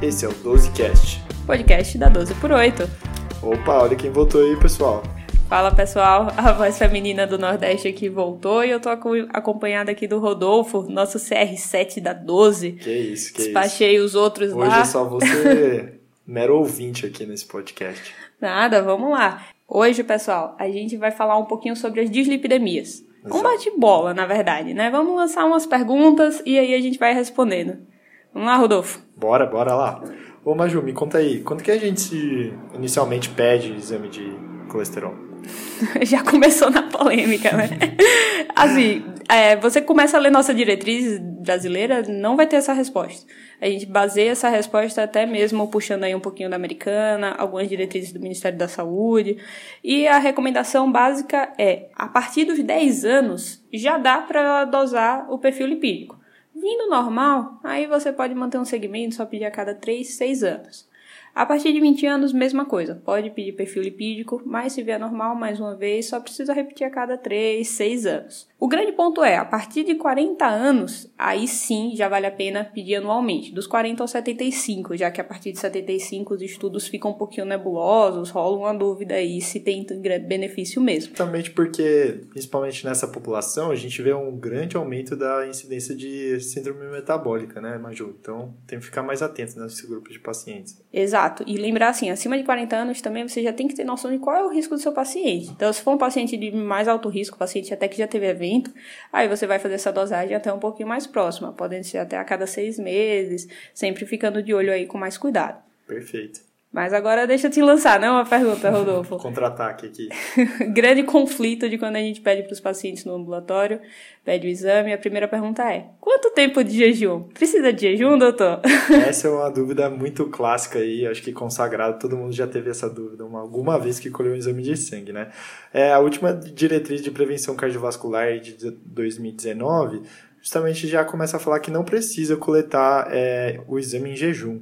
Esse é o 12Cast, podcast da 12 por 8. Opa, olha quem voltou aí, pessoal. Fala pessoal, a voz feminina do Nordeste aqui voltou e eu tô acompanhada aqui do Rodolfo, nosso CR7 da 12. Que isso, que Despachei isso. os outros Hoje lá. é só você, mero ouvinte aqui nesse podcast. Nada, vamos lá. Hoje, pessoal, a gente vai falar um pouquinho sobre as dislipidemias. Um bate-bola, na verdade, né? Vamos lançar umas perguntas e aí a gente vai respondendo. Vamos lá, Rodolfo. Bora, bora lá. Ô, Maju, me conta aí, quando que a gente inicialmente pede exame de colesterol? Já começou na polêmica, né? assim, é, você começa a ler nossa diretriz brasileira, não vai ter essa resposta. A gente baseia essa resposta até mesmo puxando aí um pouquinho da americana, algumas diretrizes do Ministério da Saúde. E a recomendação básica é, a partir dos 10 anos, já dá para dosar o perfil lipídico. Vindo normal, aí você pode manter um segmento, só pedir a cada 3, 6 anos. A partir de 20 anos, mesma coisa. Pode pedir perfil lipídico, mas se vier normal mais uma vez, só precisa repetir a cada 3, 6 anos. O grande ponto é, a partir de 40 anos, aí sim já vale a pena pedir anualmente, dos 40 aos 75, já que a partir de 75 os estudos ficam um pouquinho nebulosos, rola uma dúvida aí se tem benefício mesmo. Justamente porque, principalmente nessa população, a gente vê um grande aumento da incidência de síndrome metabólica, né, Maju? Então tem que ficar mais atento nesse grupo de pacientes. Exato. E lembrar assim, acima de 40 anos também você já tem que ter noção de qual é o risco do seu paciente. Então, se for um paciente de mais alto risco, paciente até que já teve evento, aí você vai fazer essa dosagem até um pouquinho mais próxima, podem ser até a cada seis meses, sempre ficando de olho aí com mais cuidado. Perfeito. Mas agora deixa eu te lançar, não? Uma pergunta, Rodolfo. Contra-ataque aqui. Grande conflito de quando a gente pede para os pacientes no ambulatório, pede o exame. A primeira pergunta é: quanto tempo de jejum? Precisa de jejum, doutor? Essa é uma dúvida muito clássica aí, acho que consagrado, todo mundo já teve essa dúvida uma, alguma vez que colheu um exame de sangue, né? É, a última diretriz de prevenção cardiovascular de 2019 justamente já começa a falar que não precisa coletar é, o exame em jejum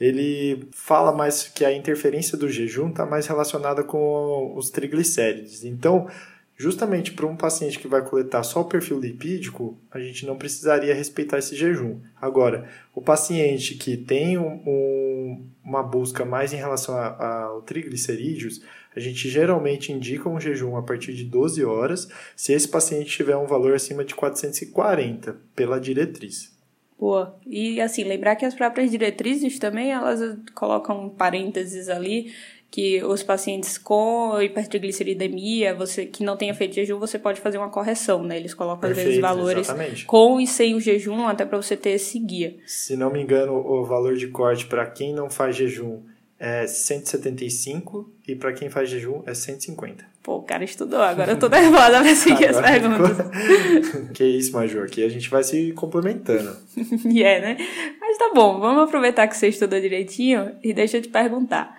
ele fala mais que a interferência do jejum está mais relacionada com os triglicérides. Então, justamente para um paciente que vai coletar só o perfil lipídico, a gente não precisaria respeitar esse jejum. Agora, o paciente que tem um, um, uma busca mais em relação ao triglicerídeos, a gente geralmente indica um jejum a partir de 12 horas, se esse paciente tiver um valor acima de 440 pela diretriz. Boa. E assim, lembrar que as próprias diretrizes também, elas colocam parênteses ali que os pacientes com hipertrigliceridemia, você que não tenha feito jejum, você pode fazer uma correção, né? Eles colocam Perfeito, às vezes valores exatamente. com e sem o jejum, até para você ter esse guia. Se não me engano, o valor de corte para quem não faz jejum é 175 e para quem faz jejum é 150. Pô, o cara estudou, agora eu tô nervosa pra seguir as perguntas. Ficou... que isso, Major, aqui a gente vai se complementando. E é, né? Mas tá bom, vamos aproveitar que você estudou direitinho e deixa eu te perguntar.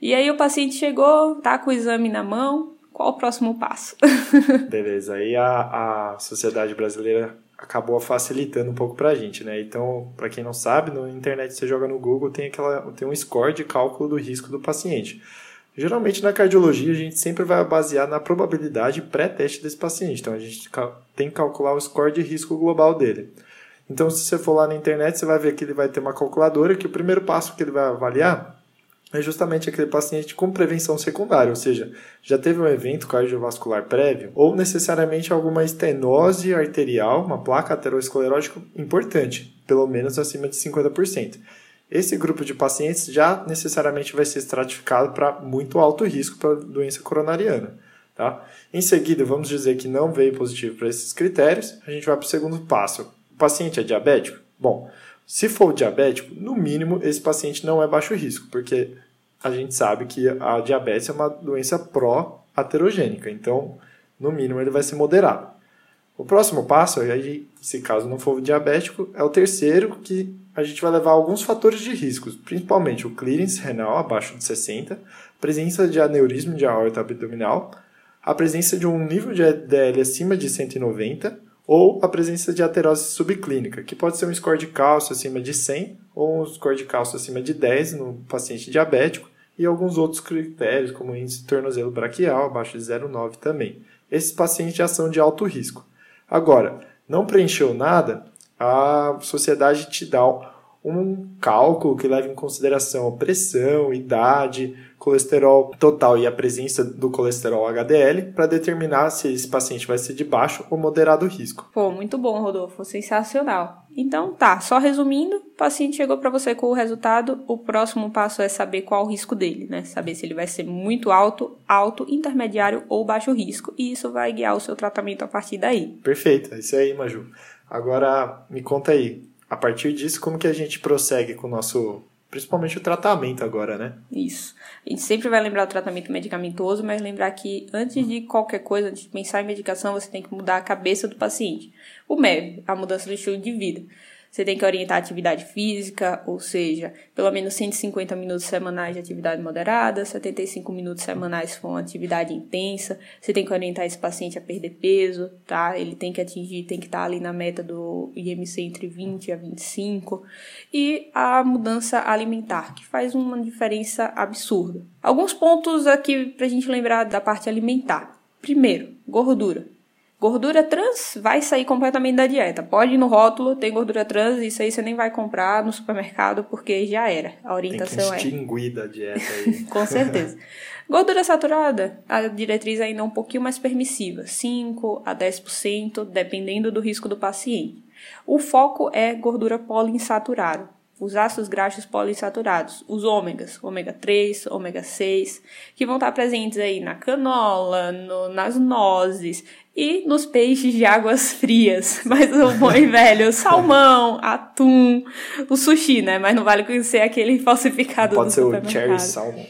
E aí o paciente chegou, tá com o exame na mão, qual o próximo passo? Beleza, aí a, a sociedade brasileira acabou facilitando um pouco pra gente, né? Então, para quem não sabe, na internet você joga no Google, tem aquela tem um score de cálculo do risco do paciente. Geralmente na cardiologia a gente sempre vai basear na probabilidade pré-teste desse paciente. Então a gente tem que calcular o score de risco global dele. Então se você for lá na internet, você vai ver que ele vai ter uma calculadora que o primeiro passo que ele vai avaliar é justamente aquele paciente com prevenção secundária, ou seja, já teve um evento cardiovascular prévio ou necessariamente alguma estenose arterial, uma placa aterosclerótica importante, pelo menos acima de 50%. Esse grupo de pacientes já necessariamente vai ser estratificado para muito alto risco para doença coronariana. Tá? Em seguida, vamos dizer que não veio positivo para esses critérios, a gente vai para o segundo passo. O paciente é diabético? Bom, se for diabético, no mínimo esse paciente não é baixo risco, porque a gente sabe que a diabetes é uma doença pró-aterogênica, então no mínimo ele vai ser moderado. O próximo passo, aí, se caso não for diabético, é o terceiro, que a gente vai levar alguns fatores de riscos, principalmente o clearance renal abaixo de 60, presença de aneurisma de aorta abdominal, a presença de um nível de LDL acima de 190 ou a presença de aterose subclínica, que pode ser um score de cálcio acima de 100 ou um score de cálcio acima de 10 no paciente diabético e alguns outros critérios, como índice de tornozelo braquial abaixo de 0,9 também. Esses pacientes já são de alto risco. Agora, não preencheu nada, a sociedade te dá um cálculo que leva em consideração a pressão, idade, colesterol total e a presença do colesterol HDL para determinar se esse paciente vai ser de baixo ou moderado risco. Pô, muito bom, Rodolfo, sensacional. Então tá, só resumindo, o paciente chegou para você com o resultado, o próximo passo é saber qual o risco dele, né? Saber se ele vai ser muito alto, alto, intermediário ou baixo risco, e isso vai guiar o seu tratamento a partir daí. Perfeito, é isso aí, Maju. Agora me conta aí, a partir disso, como que a gente prossegue com o nosso principalmente o tratamento agora, né? Isso. A gente sempre vai lembrar do tratamento medicamentoso, mas lembrar que antes de qualquer coisa, antes de pensar em medicação, você tem que mudar a cabeça do paciente. O MEV, a mudança do estilo de vida. Você tem que orientar a atividade física, ou seja, pelo menos 150 minutos semanais de atividade moderada, 75 minutos semanais com atividade intensa. Você tem que orientar esse paciente a perder peso, tá? Ele tem que atingir, tem que estar ali na meta do IMC entre 20 a 25. E a mudança alimentar, que faz uma diferença absurda. Alguns pontos aqui pra gente lembrar da parte alimentar. Primeiro, gordura. Gordura trans vai sair completamente da dieta. Pode ir no rótulo, tem gordura trans, isso aí você nem vai comprar no supermercado porque já era. A orientação tem que extinguir é. da dieta aí. Com certeza. Gordura saturada, a diretriz ainda é um pouquinho mais permissiva, 5 a 10%, dependendo do risco do paciente. O foco é gordura poliinsaturada os ácidos graxos poliinsaturados, os ômegas, ômega 3, ômega 6, que vão estar presentes aí na canola, no, nas nozes e nos peixes de águas frias. Mas o bom e velho, salmão, atum, o sushi, né? Mas não vale conhecer aquele falsificado Pode do ser o cherry salmon.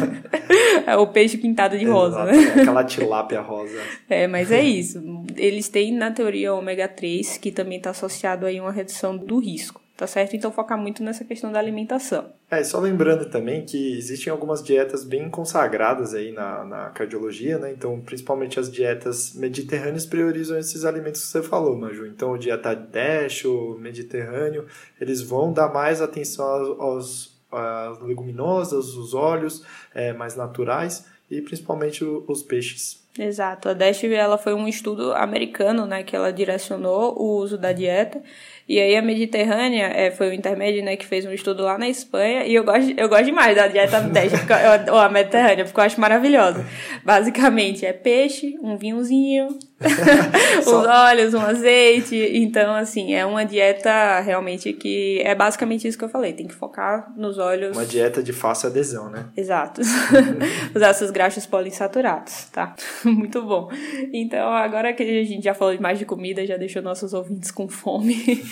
é o peixe pintado de rosa, Exato, né? Aquela tilápia rosa. É, mas é isso. Eles têm na teoria ômega 3, que também está associado aí a uma redução do risco tá certo? Então focar muito nessa questão da alimentação. É, só lembrando também que existem algumas dietas bem consagradas aí na, na cardiologia, né? Então, principalmente as dietas mediterrâneas priorizam esses alimentos que você falou, Maju. Então, o dieta DASH, o mediterrâneo, eles vão dar mais atenção aos, aos leguminosas, os óleos é, mais naturais e principalmente os peixes. Exato. A DASH ela foi um estudo americano, né, que ela direcionou o uso da dieta e aí a Mediterrânea é, foi o intermédio, né, que fez um estudo lá na Espanha. E eu gosto, eu gosto demais da dieta 10, ou a Mediterrânea, porque eu acho maravilhosa. Basicamente é peixe, um vinhozinho, os óleos, um azeite. Então, assim, é uma dieta realmente que é basicamente isso que eu falei. Tem que focar nos óleos. Uma dieta de fácil adesão, né? Exato. Os ácidos graxos poliinsaturados, tá? Muito bom. Então, agora que a gente já falou mais de comida, já deixou nossos ouvintes com fome.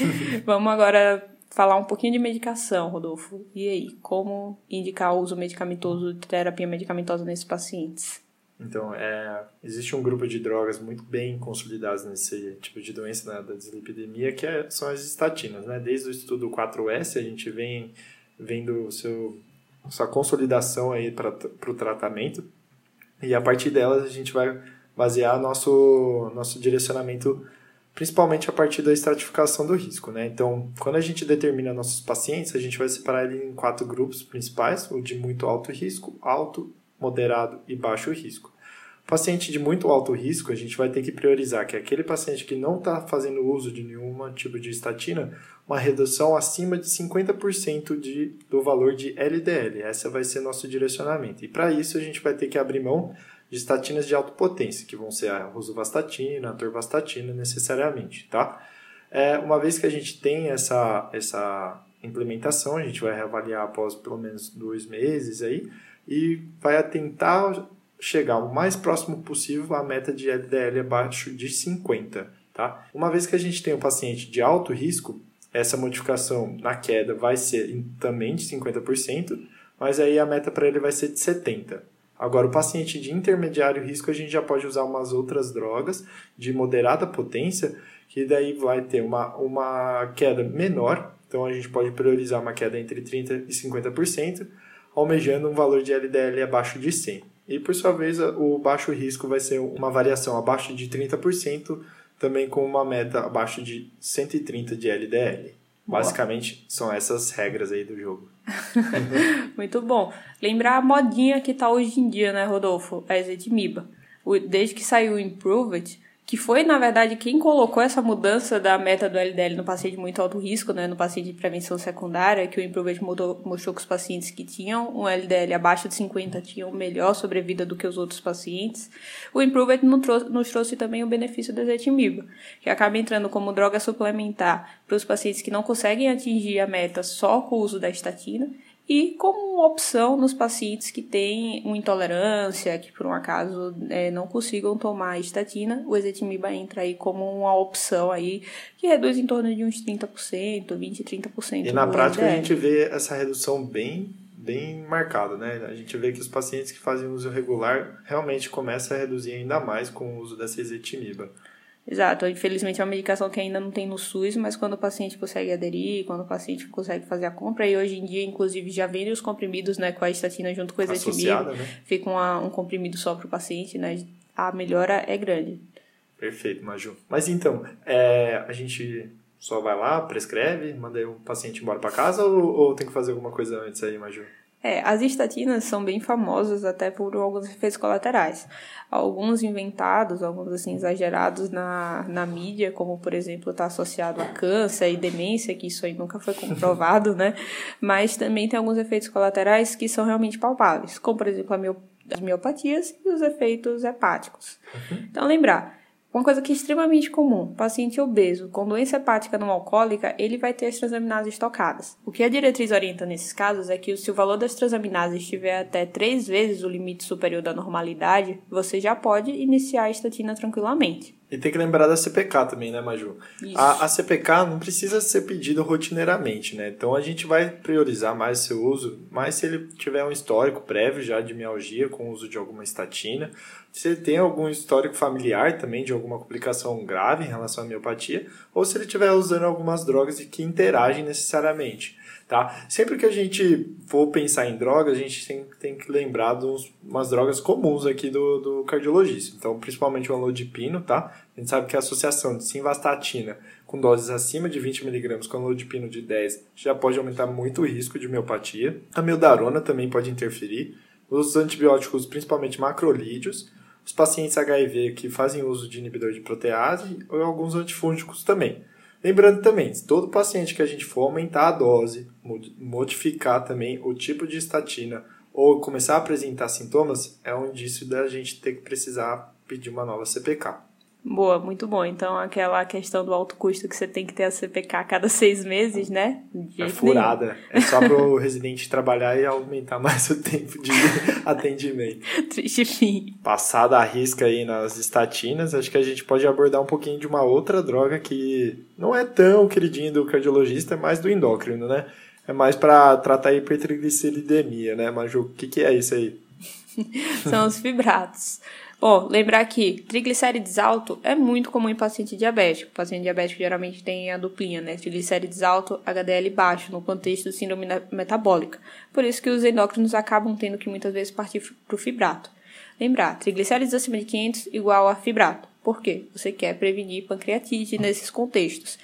Vamos agora falar um pouquinho de medicação, Rodolfo. E aí, como indicar o uso medicamentoso terapia medicamentosa nesses pacientes? Então, é, existe um grupo de drogas muito bem consolidadas nesse tipo de doença né, da dislipidemia, que é, são as estatinas. Né? Desde o estudo 4S, a gente vem vendo seu, sua consolidação para o tratamento, e a partir delas a gente vai basear nosso, nosso direcionamento principalmente a partir da estratificação do risco, né? Então, quando a gente determina nossos pacientes, a gente vai separar ele em quatro grupos principais, o de muito alto risco, alto, moderado e baixo risco. Paciente de muito alto risco, a gente vai ter que priorizar que aquele paciente que não está fazendo uso de nenhum tipo de estatina, uma redução acima de 50% de, do valor de LDL. Essa vai ser nosso direcionamento. E para isso a gente vai ter que abrir mão de estatinas de alta potência, que vão ser a rosuvastatina, a torvastatina necessariamente, tá? É, uma vez que a gente tem essa, essa implementação, a gente vai reavaliar após pelo menos dois meses aí e vai tentar chegar o mais próximo possível à meta de LDL abaixo de 50, tá? Uma vez que a gente tem um paciente de alto risco, essa modificação na queda vai ser também de 50%, mas aí a meta para ele vai ser de 70%. Agora, o paciente de intermediário risco, a gente já pode usar umas outras drogas de moderada potência, que daí vai ter uma, uma queda menor. Então, a gente pode priorizar uma queda entre 30% e 50%, almejando um valor de LDL abaixo de 100. E, por sua vez, o baixo risco vai ser uma variação abaixo de 30%, também com uma meta abaixo de 130 de LDL. Basicamente, são essas regras aí do jogo. Muito bom. Lembrar a modinha que tá hoje em dia, né, Rodolfo? A ezetimiba. Desde que saiu o Improved, que foi, na verdade, quem colocou essa mudança da meta do LDL no paciente de muito alto risco, né, no paciente de prevenção secundária, que o Improvement mostrou que os pacientes que tinham um LDL abaixo de 50 tinham melhor sobrevida do que os outros pacientes. O Improvement nos trouxe também o benefício do ezetimiba, que acaba entrando como droga suplementar para os pacientes que não conseguem atingir a meta só com o uso da estatina e como opção nos pacientes que têm uma intolerância, que por um acaso é, não consigam tomar estatina, o ezetimiba entra aí como uma opção aí que reduz em torno de uns 30%, 20, 30%. E na prática LDL. a gente vê essa redução bem bem marcada, né? A gente vê que os pacientes que fazem uso regular realmente começam a reduzir ainda mais com o uso dessa ezetimiba. Exato. Infelizmente é uma medicação que ainda não tem no SUS, mas quando o paciente consegue aderir, quando o paciente consegue fazer a compra, e hoje em dia, inclusive, já vendem os comprimidos, né, com a estatina junto com o ezetimibe, né? fica uma, um comprimido só para o paciente, né? A melhora é grande. Perfeito, Maju. Mas então, é, a gente só vai lá, prescreve, manda o paciente embora para casa ou, ou tem que fazer alguma coisa antes aí, Maju? É, as estatinas são bem famosas até por alguns efeitos colaterais. Alguns inventados, alguns assim exagerados na, na mídia, como por exemplo está associado a câncer e demência, que isso aí nunca foi comprovado, né? Mas também tem alguns efeitos colaterais que são realmente palpáveis, como por exemplo a as miopatias e os efeitos hepáticos. Uhum. Então lembrar, uma coisa que é extremamente comum, paciente obeso com doença hepática não alcoólica, ele vai ter as transaminases tocadas. O que a diretriz orienta nesses casos é que se o valor das transaminases estiver até três vezes o limite superior da normalidade, você já pode iniciar a estatina tranquilamente. E tem que lembrar da CPK também, né, Maju? A, a, CPK não precisa ser pedida rotineiramente, né? Então a gente vai priorizar mais seu uso, mas se ele tiver um histórico prévio já de mialgia com o uso de alguma estatina, se ele tem algum histórico familiar também de alguma complicação grave em relação à miopatia, ou se ele estiver usando algumas drogas que interagem necessariamente. Tá? Sempre que a gente for pensar em drogas, a gente tem, tem que lembrar de umas drogas comuns aqui do, do cardiologista. Então, principalmente o amlodipino, tá? A gente sabe que a associação de simvastatina com doses acima de 20mg com amlodipino de 10 já pode aumentar muito o risco de miopatia. A mildarona também pode interferir. Os antibióticos, principalmente macrolídeos, os pacientes HIV que fazem uso de inibidor de protease ou alguns antifúngicos também. Lembrando também, todo paciente que a gente for aumentar a dose, modificar também o tipo de estatina ou começar a apresentar sintomas, é um indício da gente ter que precisar pedir uma nova CPK. Boa, muito bom. Então, aquela questão do alto custo que você tem que ter a CPK a cada seis meses, né? É furada. Nenhum. É só para o residente trabalhar e aumentar mais o tempo de atendimento. Triste fim. Passada a risca aí nas estatinas, acho que a gente pode abordar um pouquinho de uma outra droga que não é tão queridinha do cardiologista, é mais do endócrino, né? É mais para tratar hipertrigliceridemia, né, Maju? O que, que é isso aí? São os fibratos. Lembrar que triglicérides alto é muito comum em paciente diabético. O paciente diabético geralmente tem a duplinha, né? Triglicérides alto, HDL baixo, no contexto de síndrome metabólica. Por isso que os endócrinos acabam tendo que muitas vezes partir para o fibrato. Lembrar, triglicérides acima de 500 igual a fibrato. Por quê? Você quer prevenir pancreatite nesses contextos.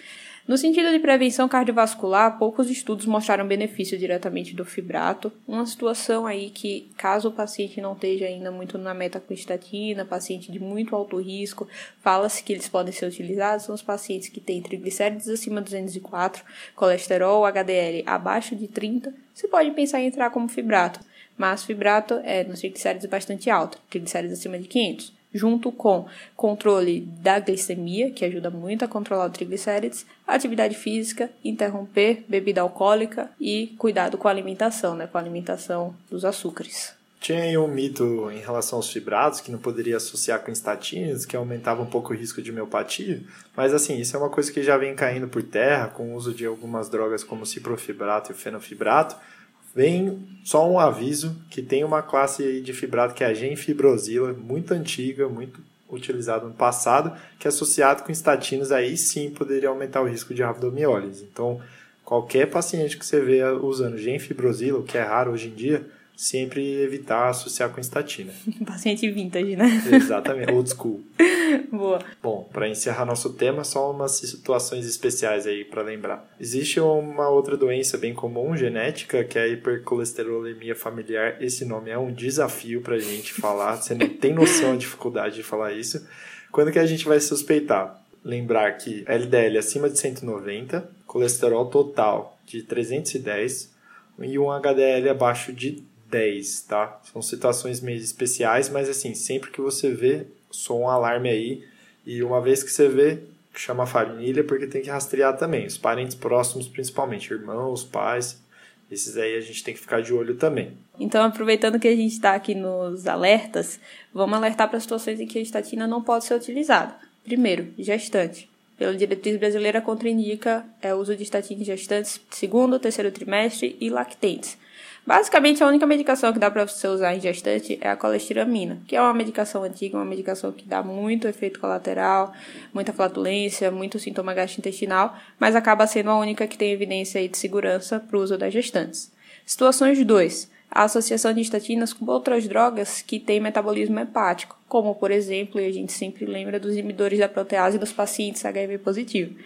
No sentido de prevenção cardiovascular, poucos estudos mostraram benefício diretamente do fibrato. Uma situação aí que, caso o paciente não esteja ainda muito na metacostatina, paciente de muito alto risco, fala-se que eles podem ser utilizados são os pacientes que têm triglicérides acima de 204, colesterol HDL abaixo de 30, você pode pensar em entrar como fibrato. Mas fibrato é nos triglicérides bastante alto, triglicérides acima de 500 junto com controle da glicemia, que ajuda muito a controlar o triglicérides, atividade física, interromper bebida alcoólica e cuidado com a alimentação, né, com a alimentação dos açúcares. Tinha aí um mito em relação aos fibrados que não poderia associar com estatinas, que aumentava um pouco o risco de miopatia, mas assim, isso é uma coisa que já vem caindo por terra com o uso de algumas drogas como o ciprofibrato e o fenofibrato, Vem só um aviso que tem uma classe de fibrato que é a genfibrosila, muito antiga, muito utilizada no passado, que é associado com estatinas, aí sim poderia aumentar o risco de rabdomiólise. Então, qualquer paciente que você vê usando genfibrosila, o que é raro hoje em dia, sempre evitar associar com estatina. Paciente vintage, né? Exatamente, old school. Boa. Bom, para encerrar nosso tema, só umas situações especiais aí para lembrar. Existe uma outra doença bem comum, genética, que é a hipercolesterolemia familiar. Esse nome é um desafio pra gente falar, você não tem noção da dificuldade de falar isso Quando que a gente vai suspeitar? Lembrar que LDL acima de 190, colesterol total de 310 e um HDL abaixo de 10, tá? São situações meio especiais, mas assim, sempre que você vê, sou um alarme aí. E uma vez que você vê, chama a família, porque tem que rastrear também. Os parentes próximos, principalmente, irmãos, pais. Esses aí a gente tem que ficar de olho também. Então, aproveitando que a gente está aqui nos alertas, vamos alertar para situações em que a estatina não pode ser utilizada. Primeiro, gestante. Pela diretriz brasileira, contraindica é, o uso de estatina em gestantes segundo, terceiro trimestre e lactentes. Basicamente, a única medicação que dá para você usar em gestante é a colestiramina, que é uma medicação antiga, uma medicação que dá muito efeito colateral, muita flatulência, muito sintoma gastrointestinal, mas acaba sendo a única que tem evidência de segurança para o uso das gestantes. Situações 2 a associação de estatinas com outras drogas que têm metabolismo hepático, como, por exemplo, e a gente sempre lembra dos inibidores da protease dos pacientes HIV positivo.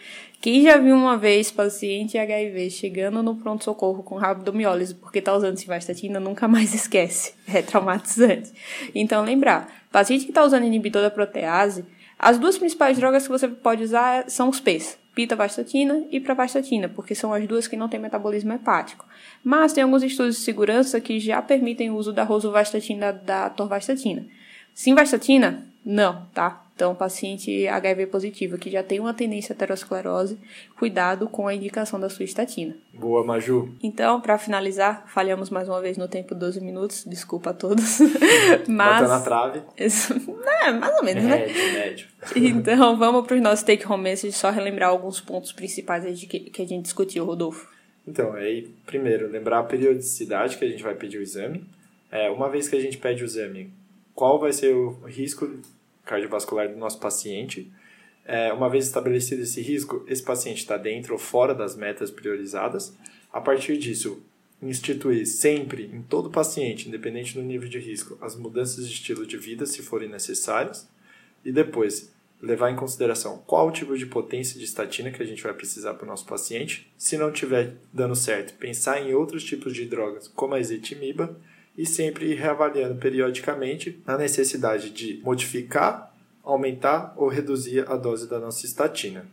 Quem já viu uma vez paciente HIV chegando no pronto-socorro com rabdomiólise porque está usando civastatina, nunca mais esquece. É traumatizante. Então, lembrar, paciente que está usando inibidor da protease, as duas principais drogas que você pode usar são os P's, pitavastatina e pravastatina, porque são as duas que não têm metabolismo hepático. Mas tem alguns estudos de segurança que já permitem o uso da rosuvastatina da torvastatina. Simvastatina, não, tá? Então, paciente HIV positivo que já tem uma tendência à aterosclerose, cuidado com a indicação da sua estatina. Boa, Maju. Então, para finalizar, falhamos mais uma vez no tempo 12 minutos, desculpa a todos. Mas... Bateu na trave. é, mais ou menos, né? Médio, Então, vamos para os nossos take home message, só relembrar alguns pontos principais que, que a gente discutiu, Rodolfo. Então, aí, primeiro, lembrar a periodicidade que a gente vai pedir o exame. É, uma vez que a gente pede o exame, qual vai ser o risco cardiovascular do nosso paciente? É, uma vez estabelecido esse risco, esse paciente está dentro ou fora das metas priorizadas. A partir disso, instituir sempre, em todo paciente, independente do nível de risco, as mudanças de estilo de vida, se forem necessárias. E depois, levar em consideração qual o tipo de potência de estatina que a gente vai precisar para o nosso paciente. Se não tiver dando certo, pensar em outros tipos de drogas, como a ezetimiba, e sempre reavaliando periodicamente a necessidade de modificar, aumentar ou reduzir a dose da nossa estatina.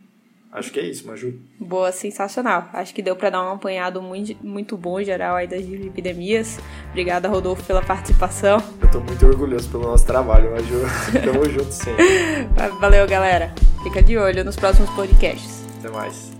Acho que é isso, Maju. Boa, sensacional. Acho que deu para dar um apanhado muito, muito bom geral aí das epidemias. Obrigada, Rodolfo, pela participação. Eu tô muito orgulhoso pelo nosso trabalho, Maju. Tamo junto sempre. Valeu, galera. Fica de olho nos próximos podcasts. Até mais.